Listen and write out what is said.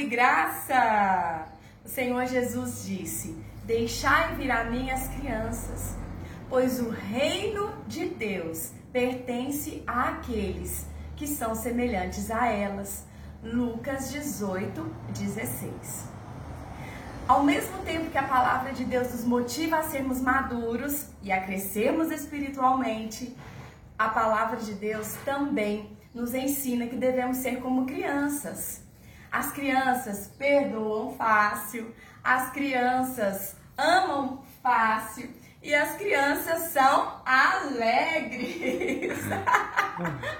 e graça. O Senhor Jesus disse: Deixai vir a mim as crianças, pois o reino de Deus pertence àqueles que são semelhantes a elas. Lucas 18, 16. Ao mesmo tempo que a palavra de Deus nos motiva a sermos maduros e a crescermos espiritualmente, a palavra de Deus também nos ensina que devemos ser como crianças. As crianças perdoam fácil, as crianças amam fácil e as crianças são alegres.